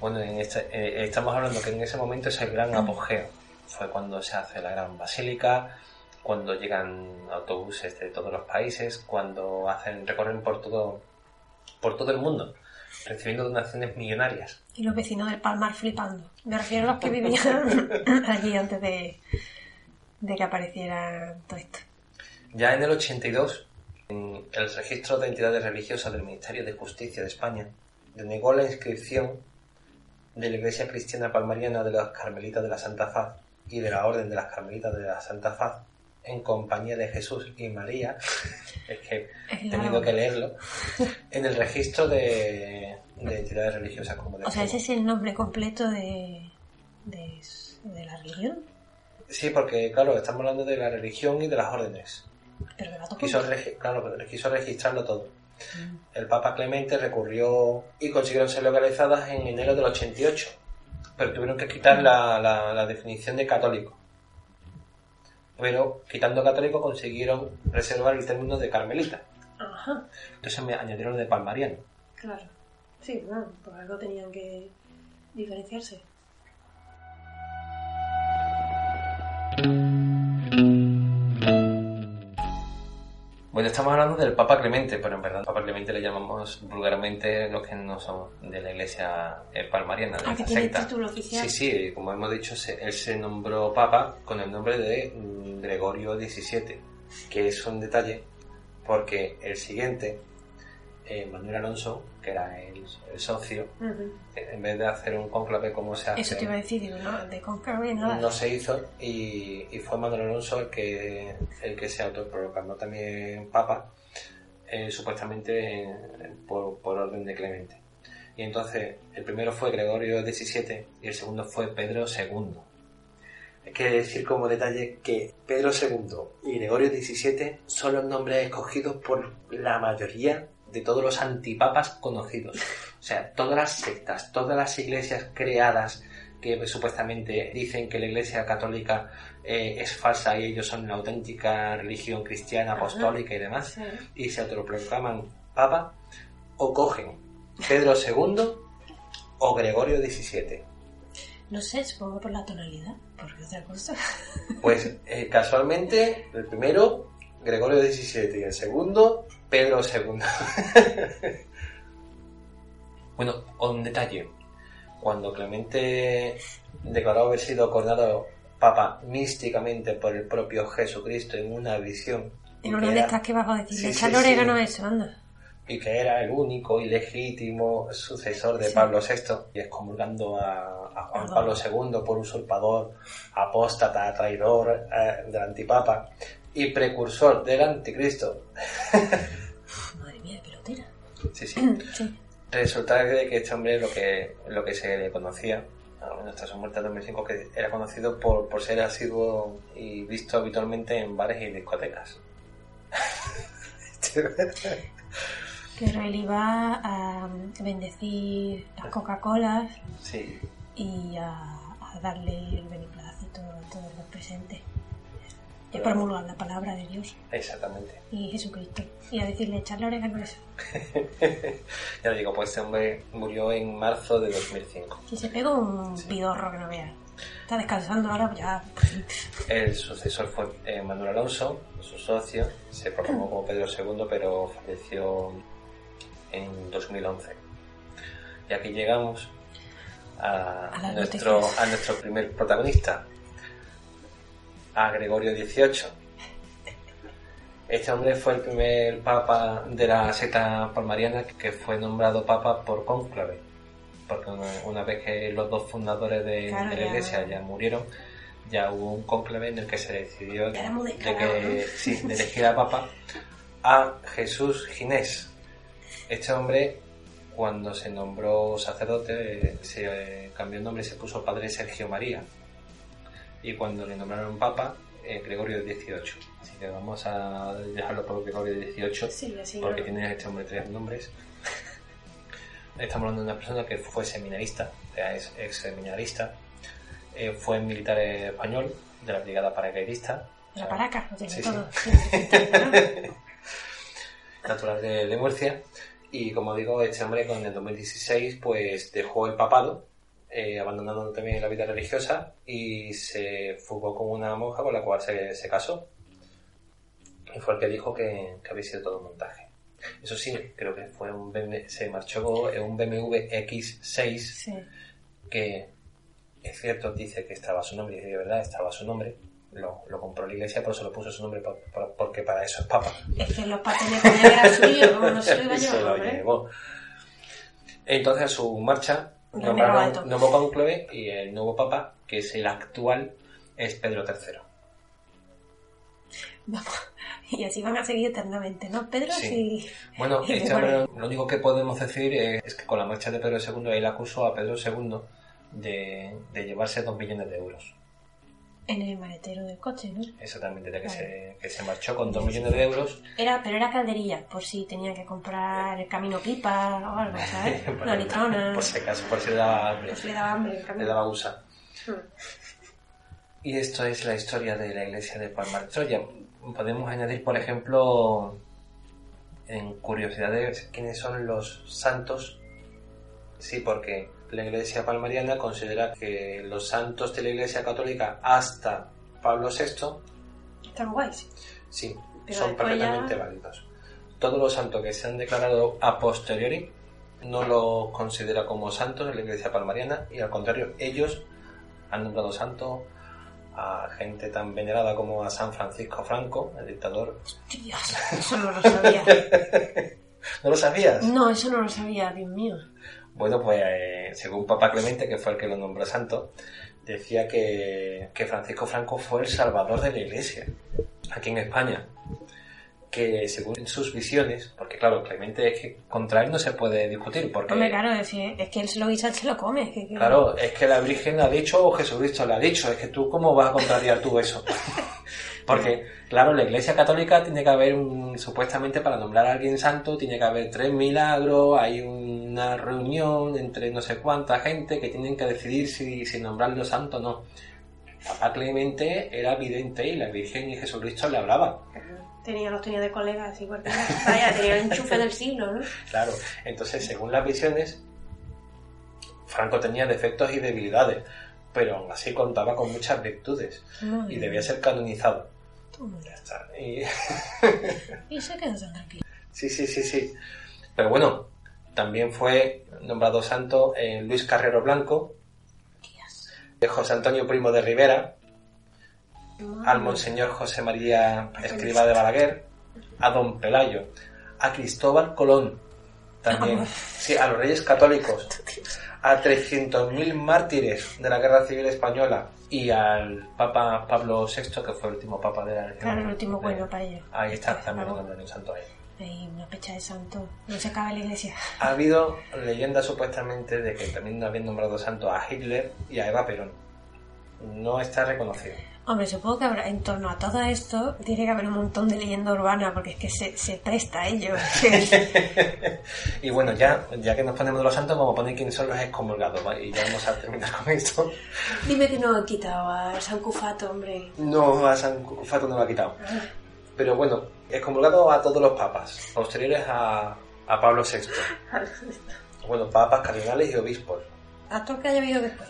Bueno, en este- eh, estamos hablando que en ese momento es el gran apogeo. Fue cuando se hace la gran basílica, cuando llegan autobuses de todos los países, cuando hacen recorren por todo por todo el mundo, recibiendo donaciones millonarias. Y los vecinos del Palmar flipando. Me refiero a los que vivían allí antes de, de que apareciera todo esto. Ya en el 82, en el registro de entidades religiosas del Ministerio de Justicia de España denegó la inscripción de la Iglesia Cristiana Palmariana de las Carmelitas de la Santa Faz y de la Orden de las Carmelitas de la Santa Faz en compañía de Jesús y María, es que he tenido que leerlo, en el registro de, de entidades religiosas como O sea, ese es el nombre completo de, de, de la religión. Sí, porque claro, estamos hablando de la religión y de las órdenes. Pero a tocar. Quiso, regi- claro, quiso registrarlo todo. El Papa Clemente recurrió y consiguieron ser localizadas en enero del 88, pero tuvieron que quitar la, la- la definición de católico. Pero quitando católico consiguieron reservar el término de carmelita. Ajá, Entonces me añadieron de palmariano. claro. Sí, bueno, por algo tenían que diferenciarse. Bueno, estamos hablando del Papa Clemente, pero en verdad al Papa Clemente le llamamos vulgarmente los que no son de la iglesia palmariana, de Ah, que tiene título oficial. Sí, sí, como hemos dicho, se- él se nombró Papa con el nombre de mm, Gregorio XVII, que es un detalle porque el siguiente, eh, Manuel Alonso, que era el, el socio, en vez de hacer un cónclave como se hace, Eso te iba a decir, no, de concurrir nada. no se hizo y, y fue Manuel Alonso el que, el que se autoproclamó también Papa, eh, supuestamente por, por orden de Clemente. Y entonces el primero fue Gregorio XVII y el segundo fue Pedro II. Hay que decir como detalle que Pedro II y Gregorio XVII son los nombres escogidos por la mayoría de todos los antipapas conocidos. O sea, todas las sectas, todas las iglesias creadas que supuestamente dicen que la iglesia católica eh, es falsa y ellos son la auténtica religión cristiana apostólica y demás, Sí. y se autoproclaman papa, o cogen Pedro II o Gregorio XVII. No sé, supongo por la tonalidad, porque otra cosa. Pues eh, casualmente, el primero, Gregorio XVII, y el segundo, Pedro II. bueno, un detalle. Cuando Clemente declaró haber sido coronado papa místicamente por el propio Jesucristo en una visión, En una de estas que vas a decir, Sí, sí, sí. a eso, anda. y que era el único y legítimo sucesor de. Pablo VI, y excomulgando a, a Juan. Pablo II por usurpador, apóstata, traidor eh, del antipapa y precursor del anticristo. Sí, sí. Sí. Resulta de que este hombre lo que, lo que se le conocía, al menos hasta su muerte en 2005, que era conocido por, por ser asiduo y visto habitualmente en bares y discotecas. Pero él iba a bendecir las Coca-Colas sí, y a, a darle el beneplácito a todos los presentes. Y a promulgar la palabra de Dios exactamente. y Jesucristo. Y a decirle, echarle orégano a eso. Ya lo digo, pues este hombre murió en marzo de 2005. Si se pega un pidorro que no veas. Está descansando ahora, pues ya. El sucesor fue eh, Manuel Alonso, su socio, se proclamó como Pedro II, pero falleció en 2011. Y aquí llegamos a, nuestro, noticias. a nuestro primer protagonista, a Gregorio XVIII. Este hombre fue el primer papa de la secta palmariana que fue nombrado papa por cónclave. Porque una, una vez que los dos fundadores de, Claro, de la iglesia ya murieron, ya hubo un cónclave en el que se decidió de que sí, de elegir a papa a Jesús Ginés. Este hombre, cuando se nombró sacerdote, se eh, cambió el nombre y se puso Padre Sergio María. Y cuando le nombraron papa, eh, Gregorio XVIII. Así que vamos a dejarlo por Gregorio XVIII, Sí, porque no. tiene este hombre tres nombres. Estamos hablando de una persona que fue seminarista, o sea, es ex seminarista, eh, fue militar español de la Brigada Paracaidista. o La paraca, lo tiene Sí, todo. natural de, de Murcia. Y como digo, este hombre con el 2016 pues dejó el papado, eh, abandonando también la vida religiosa y se fugó con una monja con la cual se, se casó. Y fue el que dijo que, que había sido todo un montaje. Eso sí, creo que fue un BMW, se marchó en un BMW X6 sí. que es cierto, dice que estaba su nombre, y de verdad estaba su nombre. Lo, lo compró la iglesia, pero se lo puso su nombre por- por- porque para eso es papa. Es que los papeles ponían que era suyo, ¿cómo no se lo iba a Y se lo llevó. Entonces, a su marcha, nombraron todo. nuevo cónclave y el nuevo papa, que es el actual, es Pedro III. Vamos. Y así van a seguir eternamente, ¿no? Pedro, Sí. Bueno, Y este hombre, lo único que podemos decir es, es que con la marcha de Pedro II, él acusó a Pedro II de, de llevarse dos millones de euros. En el maletero del coche, ¿no? Exactamente, de que, se, que se marchó con dos millones de euros. Era, pero era calderilla, por si tenía que comprar el camino pipa o algo, ¿sabes? Una litrona. Por si acaso, por si le daba hambre. Por si le daba hambre el Le daba usa. Hmm. Y esto es la historia de la iglesia de Palmar Troya. Podemos añadir, por ejemplo, en curiosidades, quiénes son los santos. Sí, porque la iglesia palmariana considera que los santos de la iglesia católica hasta Pablo VI, Están guays. sí, Pero son perfectamente ya- válidos. Todos los santos que se han declarado a posteriori no los considera como santos en la iglesia palmariana y al contrario, ellos han nombrado santo a gente tan venerada como a San Francisco Franco, el dictador. Dios, eso no lo sabía. ¿No lo sabías? No, eso no lo sabía, Dios mío. Bueno, pues eh, según Papa Clemente, que fue el que lo nombró santo, decía que, que Francisco Franco fue el salvador de la iglesia aquí en España. Que según sus visiones, porque claro, Clemente es que contra él no se puede discutir, porque Hombre, claro, es que, es que él se lo guisa, se lo come. que- Claro, es que la Virgen ha dicho o Jesucristo le ha dicho. Es que tú, ¿cómo vas a contrariar tú eso? Porque, claro, la Iglesia Católica tiene que haber un, supuestamente para nombrar a alguien santo, tiene que haber tres milagros, hay una reunión entre no sé cuánta gente que tienen que decidir si, si nombrarlo santo o no. Papá Clemente era vidente y la Virgen y Jesucristo le hablaban. Tenía, los tenía de colegas, igual que Vaya, tenía el enchufe del siglo, ¿no? Claro, entonces según las visiones, Franco tenía defectos y debilidades, pero aún así contaba con muchas virtudes Muy y bien. debía ser canonizado. Toma. Ya está. Y- Y se tranquilo. sí, sí, sí, sí. Pero bueno, también fue nombrado santo eh, Luis Carrero Blanco, de José Antonio Primo de Rivera, al Monseñor José María Escriba de Balaguer, a Don Pelayo, a Cristóbal Colón, también, sí, a los Reyes Católicos, a 300.000 mártires de la Guerra Civil Española y al Papa Pablo VI, que fue el último Papa de la. Claro, el último bueno para ellos. Ahí está, también un santo ahí. Hay una fecha de santo. No se acaba la iglesia. Ha habido leyendas supuestamente de que también habían nombrado santo a Hitler y a Eva Perón. No está reconocido. Hombre, supongo que habrá, en torno a todo esto tiene que haber un montón de leyenda urbana porque es que se, se presta a ello. y bueno, ya, ya que nos ponemos de los santos, vamos a poner quiénes son los excomulgados, ¿vale? Y ya vamos a terminar con esto. Dime que no he quitado a San Cufato, hombre. No, a San Cucufato no lo ha quitado. Pero bueno, excomulgado a todos los papas, posteriores a, a Pablo VI. Bueno, papas, cardenales y obispos. A todo que haya habido después.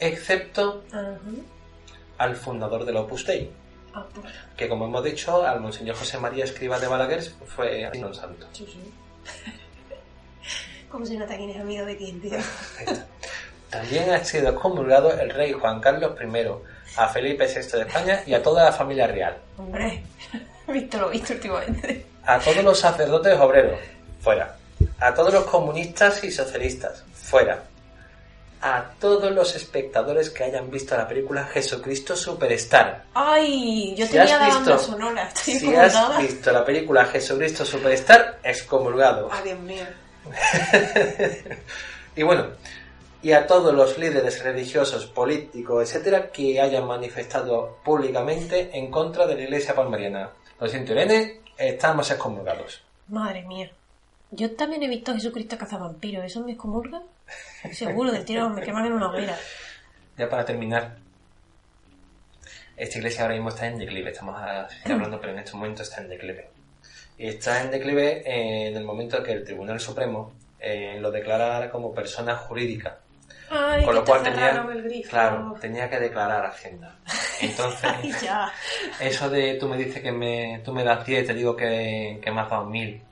Excepto al fundador del Opus Dei, Ah, pues, que como hemos dicho, al Monseñor José María Escriba de Balaguer fue un santo. sí, sí. ¿Cómo se nota quién es amigo de quién, tío? También ha sido excomulgado el rey Juan Carlos I, a Felipe VI de España y a toda la familia real. Hombre, visto lo visto últimamente. A todos los sacerdotes obreros, fuera. A todos los comunistas y socialistas, fuera. A todos los espectadores que hayan visto la película Jesucristo Superstar. Ay, yo Si tenía la banda visto- sonora. Estoy Si has visto la película Jesucristo Superstar, excomulgado. Ay, Dios mío. Y bueno, y a todos los líderes religiosos, políticos, etcétera, que hayan manifestado públicamente en contra de la iglesia palmariana. Lo siento, Irene, estamos excomulgados. Madre mía. Yo también he visto a Jesucristo cazavampiros. ¿Eso me excomulga? Seguro, del tiro me queman en una hoguera. Ya para terminar, esta iglesia ahora mismo está en declive, estamos hablando, pero en este momento está en declive. Y está en declive eh, en el momento que el Tribunal Supremo eh, lo declarara como persona jurídica. Ay, Con lo cual tenía, claro, tenía que declarar Hacienda. Entonces, Ay, ya. eso de tú me dices que me, tú me das 10, te digo que, que me has dado 1000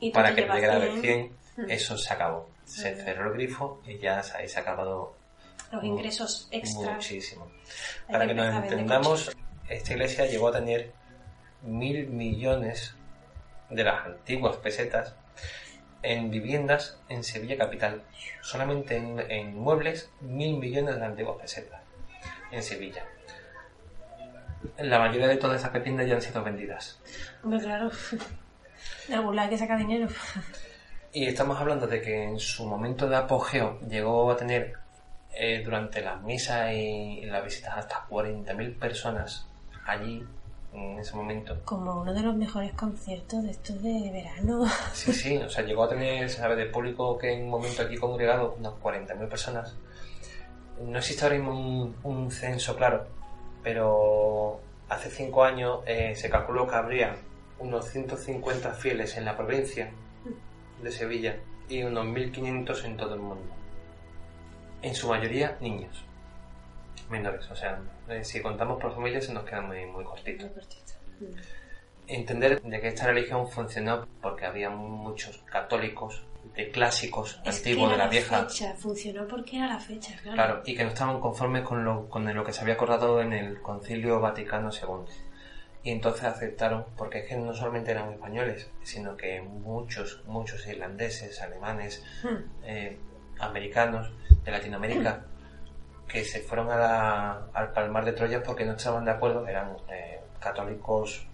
Y tú para que te grabe 100. 100, eso se acabó. Se cerró el grifo y ya ahí se ha acabado Los ingresos extras. muchísimo. Hay Para que que nos entendamos, esta iglesia llegó a tener mil millones de las antiguas pesetas en viviendas en Sevilla capital. Solamente en, en muebles, mil millones de las antiguas pesetas en Sevilla. La mayoría de todas esas viviendas ya han sido vendidas. Hombre, claro. De algún lado hay que sacar dinero. Y estamos hablando de que en su momento de apogeo llegó a tener eh, durante las misas y las visitas hasta 40.000 personas allí en ese momento. Como uno de los mejores conciertos de estos de verano. Sí, sí, o sea, llegó a tener, ¿sabes? De público que en un momento aquí congregado unas 40.000 personas. No existe ahora mismo un, un censo claro, pero hace cinco años eh, se calculó que habría unos 150 fieles en la provincia de Sevilla y unos 1.500 en todo el mundo. En su mayoría niños, menores, o sea, eh, si contamos por familias se nos queda muy, muy cortito. Entender de que esta religión funcionó porque había muchos católicos de clásicos Es que antiguos era de la vieja. fecha, funcionó porque era la fecha, claro. claro y que no estaban conformes con lo, con lo que se había acordado en el concilio vaticano II y entonces aceptaron porque es que no solamente eran españoles sino que muchos muchos irlandeses alemanes Hmm. eh, americanos de Latinoamérica que se fueron a la- al Palmar de Troya porque no estaban de acuerdo, eran eh, católicos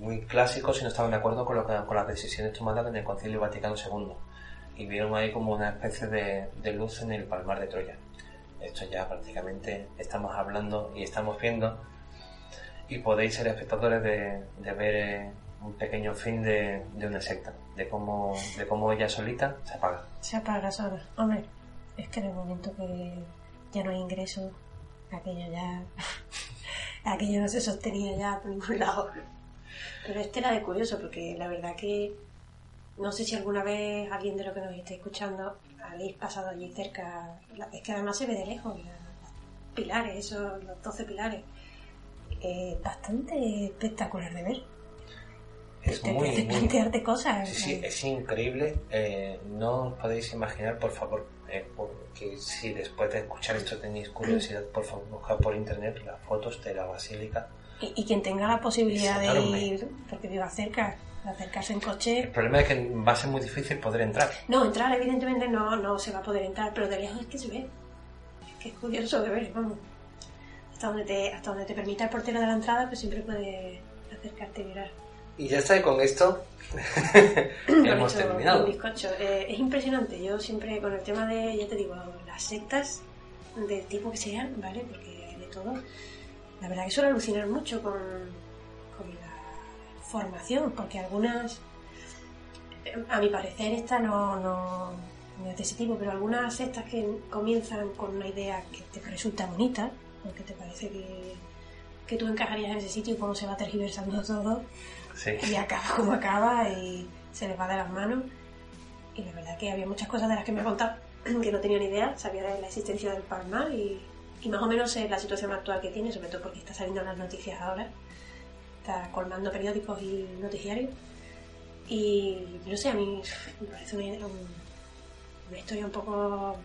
muy clásicos y no estaban de acuerdo con, lo que- con las decisiones tomadas en el Concilio Vaticano II y vieron ahí como una especie de, de luz en el Palmar de Troya. Esto ya prácticamente estamos hablando y estamos viendo y podéis ser espectadores de, ver eh, un pequeño fin de, una secta, de cómo, de cómo ella solita se apaga. Se apaga sola. Hombre, es que en el momento que ya no hay ingresos, aquello ya... aquello no se sostenía ya por ningún lado. Pero este era de curioso porque la verdad que no sé si alguna vez alguien de lo que nos esté escuchando habéis pasado allí cerca. Es que además se ve de lejos, los pilares, esos, los 12 pilares. Eh, bastante espectacular de ver. Es te muy, hace muy- plantearte cosas. Sí, sí, eh, es increíble. Eh, no os podéis imaginar, por favor, eh, que si después de escuchar esto tenéis curiosidad, por favor, buscad por internet las fotos de la basílica. y, y quien tenga la posibilidad de ir, porque viva cerca, de acercarse en El coche. problema es que va a ser muy difícil poder entrar. No, entrar evidentemente no, no se va a poder entrar, pero de lejos es que se ve. Es que es curioso de ver, vamos. Hasta donde te, hasta donde te permita el portero de la entrada, pues siempre puedes acercarte y mirar. Y ya está, y con esto hemos terminado. bizcocho. Eh, es impresionante. Yo siempre con el tema de, ya te digo, las sectas del tipo que sean, ¿vale? Porque hay de todo. La verdad que suelo alucinar mucho con, con la formación, porque algunas, a mi parecer, esta no, no, no es de ese tipo, pero algunas sectas que comienzan con una idea que te resulta bonita, o que te parece que, que tú encajarías en ese sitio y cómo se va tergiversando todo, Sí. y acaba como acaba y se les va de las manos. Y la verdad que había muchas cosas de las que me ha contado que no tenía ni idea, sabía de la existencia del Palmar y, y más o menos sé la situación actual que tiene, sobre todo porque está saliendo en las noticias ahora, está colmando periódicos y noticiarios. Y no sé, a mí me parece una, un- una historia un poco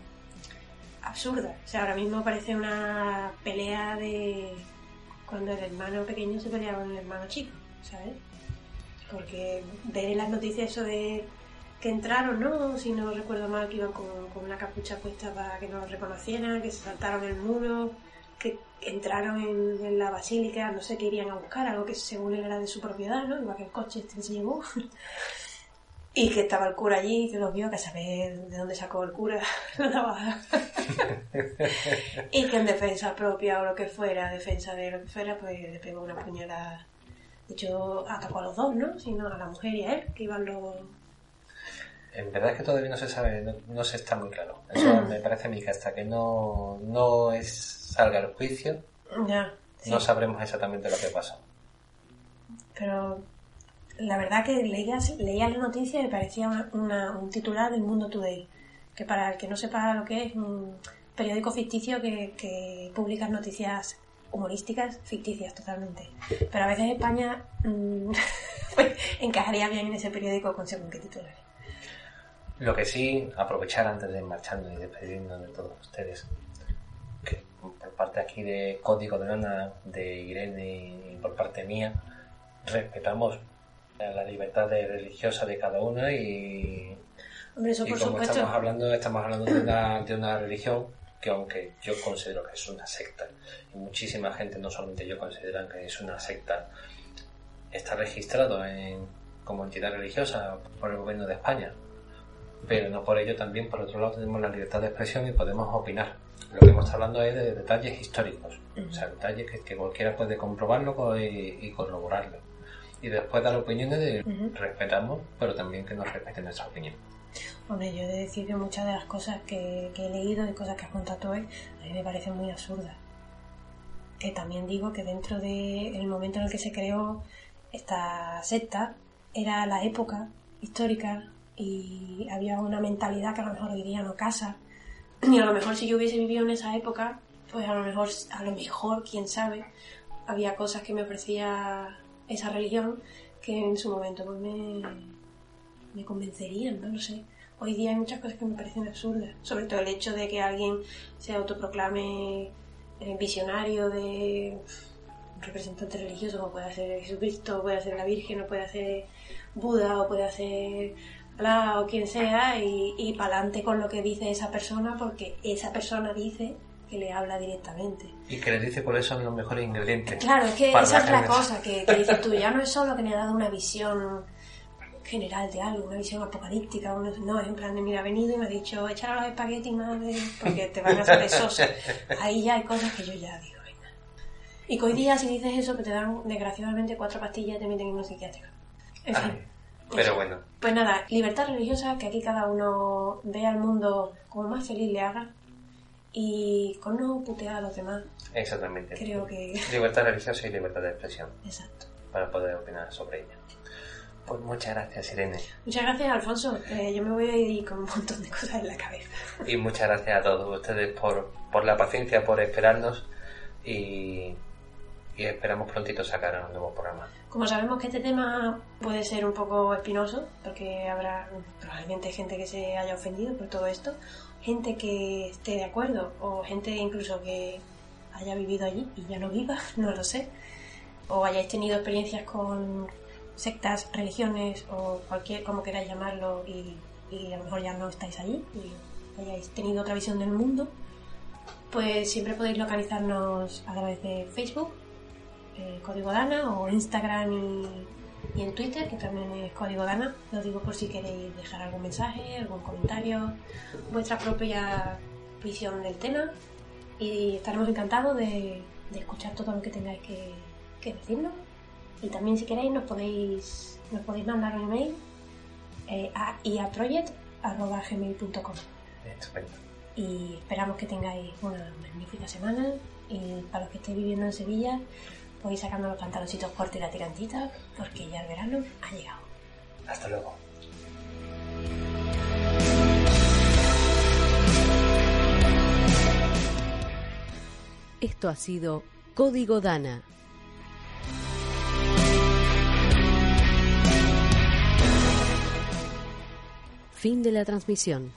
absurda. O sea, ahora mismo parece una pelea de cuando el hermano pequeño se peleaba con el hermano chico, ¿sabes? Porque ver en las noticias eso de que entraron, ¿no? Si no recuerdo mal, que iban con, con una capucha puesta para que no los reconocieran, que se saltaron el muro, que entraron en, la basílica, no sé qué irían a buscar, algo que según él era de su propiedad, ¿no? Igual que el coche este que. Y que estaba el cura allí, que los vio, que saber de dónde sacó el cura la navaja. y que en defensa propia o lo que fuera, defensa de lo que fuera, pues le pegó una puñalada. De hecho, atacó a los dos, ¿no? Sino a la mujer y a él, que iban los... En verdad es que todavía no se sabe, no, no se está muy claro. Eso me parece a mí que hasta que no, no es, salga el juicio, Ya, sí. no sabremos exactamente lo que pasó. Pero la verdad que leía, leía la noticia y me parecía una- una- un titular del Mundo Today, que para el que no sepa lo que es, un periódico ficticio que, que publica noticias humorísticas ficticias totalmente. Pero a veces España mm, pues, encajaría bien en ese periódico con según qué titulares. Lo que sí, aprovechar antes de marcharnos y despedirnos de todos ustedes, que por parte aquí de Código de Lana, de Irene y por parte mía, respetamos la libertad de- religiosa de cada uno y, Hombre, eso y por como supuesto. estamos hablando, estamos hablando de una, de una religión que aunque yo considero que es una secta, y muchísima gente, no solamente yo, consideran que es una secta, está registrado en- como entidad religiosa por el gobierno de España. Pero no por ello también, por otro lado, tenemos la libertad de expresión y podemos opinar. Lo que hemos estado hablando es de detalles históricos, o sea, detalles que, que cualquiera puede comprobarlo co- y, y corroborarlo. Y después dar opiniones de Ujú. respetamos, pero también que nos respeten nuestra opinión. Hombre, yo he de decir que muchas de las cosas que, que he leído y cosas que has contado hoy, a mí me parecen muy absurdas. Que también digo que dentro del momento en el que se creó esta secta, era la época histórica y había una mentalidad que a lo mejor hoy día no casa. Y a lo mejor si yo hubiese vivido en esa época, pues a lo mejor, a lo mejor, quién sabe, había cosas que me ofrecía esa religión que en su momento pues me, me convencerían, no lo sé. Hoy día hay muchas cosas que me parecen absurdas, sobre todo el hecho de que alguien se autoproclame eh, visionario de un representante religioso, como puede ser Jesucristo, puede ser la Virgen, o puede ser Buda, o puede ser Alá, o quien sea, y, y para adelante con lo que dice esa persona, porque esa persona dice que le habla directamente. Y que les dice cuáles son los mejores ingredientes. Claro, es que esa es la cosa que, que dices tú, ya no es solo que me ha dado una visión general de algo, una visión apocalíptica, uno- no, es en plan de mira, ha venido y me ha dicho, echar a los espaguetis madre, porque te van a hacer sosa. Ahí ya hay cosas que yo ya digo, venga. Y que hoy día si dices eso, que te dan desgraciadamente cuatro pastillas y te meten en un psiquiátrico. En fin. Ay, pero bueno, Pues nada, libertad religiosa, que aquí cada uno vea el mundo como más feliz le haga y con no putear a los demás. Exactamente. Creo que... Libertad religiosa y libertad de expresión Exacto. para poder opinar sobre ella. Pues muchas gracias, Irene. Muchas gracias, Alfonso. Eh, yo me voy a ir con un montón de cosas en la cabeza. Y muchas gracias a todos ustedes por, por la paciencia, por esperarnos y, y esperamos prontito sacar un nuevo programa. Como sabemos que este tema puede ser un poco espinoso, porque habrá probablemente gente que se haya ofendido por todo esto, gente que esté de acuerdo, o gente incluso que haya vivido allí y ya no viva, no lo sé, o hayáis tenido experiencias con sectas, religiones o cualquier, como queráis llamarlo, y, a lo mejor ya no estáis allí y hayáis tenido otra visión del mundo, pues siempre podéis localizarnos a través de Facebook, eh, Código Dana, o Instagram y, y en Twitter, que también es Código Dana. Lo digo por si queréis dejar algún mensaje, algún comentario, vuestra propia visión del tema. Y estaremos encantados de, de escuchar todo lo que tengáis que, que decirnos. Y también si queréis nos podéis, nos podéis mandar un email eh, a iaproject.gmail.com Estupendo. y esperamos que tengáis una magnífica semana y para los que estéis viviendo en Sevilla podéis sacando los pantaloncitos cortos y la tirantita porque ya el verano ha llegado. Hasta luego. Esto ha sido Código Dana. Fin de la transmisión.